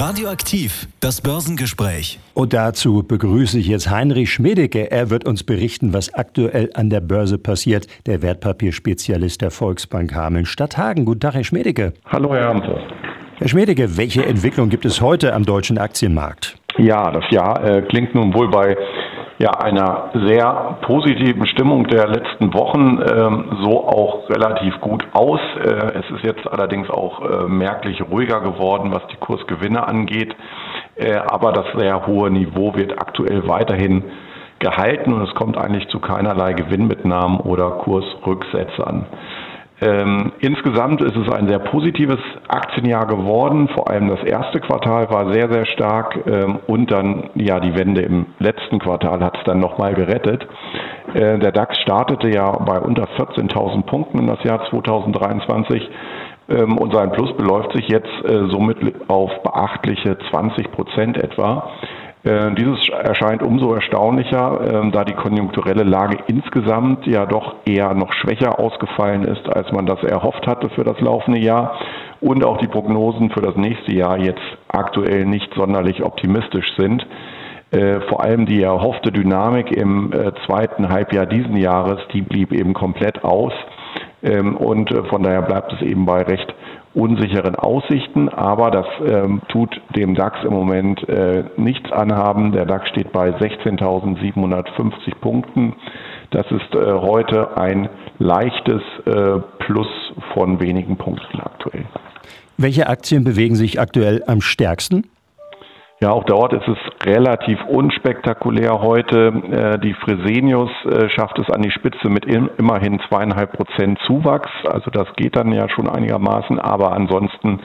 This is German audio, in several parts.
Radioaktiv, das Börsengespräch. Und dazu begrüße ich jetzt Heinrich Schmedecke. Er wird uns berichten, was aktuell an der Börse passiert. Der Wertpapierspezialist der Volksbank Hameln-Stadthagen. Guten Tag, Herr Schmedecke. Hallo, Herr Amthor. Herr Schmedecke, welche Entwicklung gibt es heute am deutschen Aktienmarkt? Ja, das Jahr äh, klingt nun wohl bei ja, einer sehr positiven Stimmung der letzten Wochen ähm, so auch relativ gut aus. Äh, es ist jetzt allerdings auch äh, merklich ruhiger geworden, was die Kursgewinne angeht. Äh, aber das sehr hohe Niveau wird aktuell weiterhin gehalten und es kommt eigentlich zu keinerlei Gewinnmitnahmen oder Kursrücksetzern. Ähm, insgesamt ist es ein sehr positives Aktienjahr geworden. Vor allem das erste Quartal war sehr, sehr stark ähm, und dann ja die Wende im letzten Quartal hat es dann nochmal gerettet. Äh, der DAX startete ja bei unter 14.000 Punkten in das Jahr 2023 ähm, und sein Plus beläuft sich jetzt äh, somit auf beachtliche 20 Prozent etwa. Äh, dieses erscheint umso erstaunlicher, ähm, da die konjunkturelle Lage insgesamt ja doch eher noch schwächer ausgefallen ist, als man das erhofft hatte für das laufende Jahr und auch die Prognosen für das nächste Jahr jetzt aktuell nicht sonderlich optimistisch sind. Äh, vor allem die erhoffte Dynamik im äh, zweiten Halbjahr diesen Jahres, die blieb eben komplett aus. Ähm, und von daher bleibt es eben bei recht unsicheren Aussichten, aber das ähm, tut dem DAX im Moment äh, nichts anhaben. Der DAX steht bei 16.750 Punkten. Das ist äh, heute ein leichtes äh, Plus von wenigen Punkten aktuell. Welche Aktien bewegen sich aktuell am stärksten? Ja, auch dort ist es relativ unspektakulär heute. Äh, die Fresenius äh, schafft es an die Spitze mit immerhin zweieinhalb Prozent Zuwachs. Also das geht dann ja schon einigermaßen. Aber ansonsten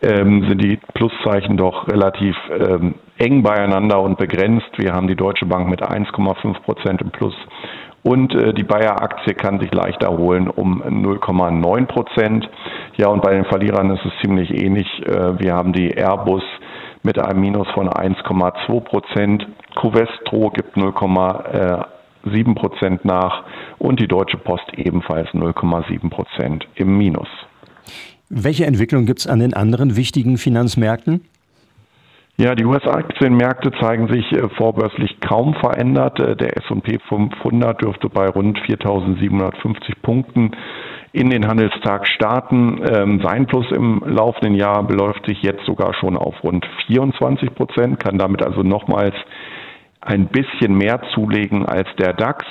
ähm, sind die Pluszeichen doch relativ ähm, eng beieinander und begrenzt. Wir haben die Deutsche Bank mit 1,5 Prozent im Plus. Und äh, die Bayer-Aktie kann sich leicht erholen um 0,9 Prozent. Ja, und bei den Verlierern ist es ziemlich ähnlich. wir haben die Airbus mit einem Minus von 1,2 Prozent. Covestro gibt 0,7 Prozent nach und die Deutsche Post ebenfalls 0,7 Prozent im Minus. Welche Entwicklung gibt es an den anderen wichtigen Finanzmärkten? Ja, die US-Aktienmärkte zeigen sich äh, vorbörslich kaum verändert. Äh, der S&P 500 dürfte bei rund 4.750 Punkten in den Handelstag starten. Ähm, sein Plus im laufenden Jahr beläuft sich jetzt sogar schon auf rund 24 Prozent, kann damit also nochmals ein bisschen mehr zulegen als der DAX.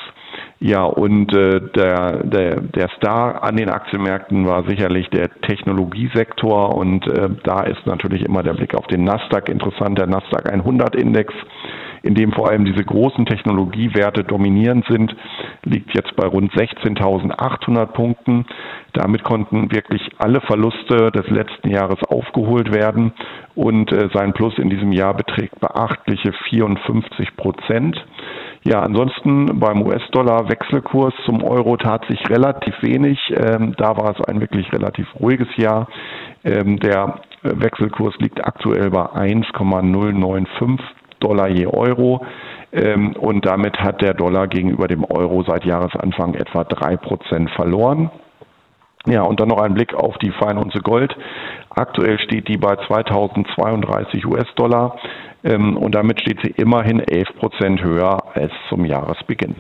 Ja, und äh, der, der, der Star an den Aktienmärkten war sicherlich der Technologiesektor und äh, da ist natürlich immer der Blick auf den Nasdaq interessant, der Nasdaq 100 Index in dem vor allem diese großen Technologiewerte dominierend sind, liegt jetzt bei rund 16.800 Punkten. Damit konnten wirklich alle Verluste des letzten Jahres aufgeholt werden und äh, sein Plus in diesem Jahr beträgt beachtliche 54 Prozent. Ja, ansonsten beim US-Dollar Wechselkurs zum Euro tat sich relativ wenig. Ähm, da war es ein wirklich relativ ruhiges Jahr. Ähm, der Wechselkurs liegt aktuell bei 1,095 Dollar je Euro. Ähm, und damit hat der Dollar gegenüber dem Euro seit Jahresanfang etwa drei Prozent verloren. Ja, und dann noch ein Blick auf die Feinunze Gold. Aktuell steht die bei 2032 US-Dollar ähm, und damit steht sie immerhin 11 Prozent höher als zum Jahresbeginn.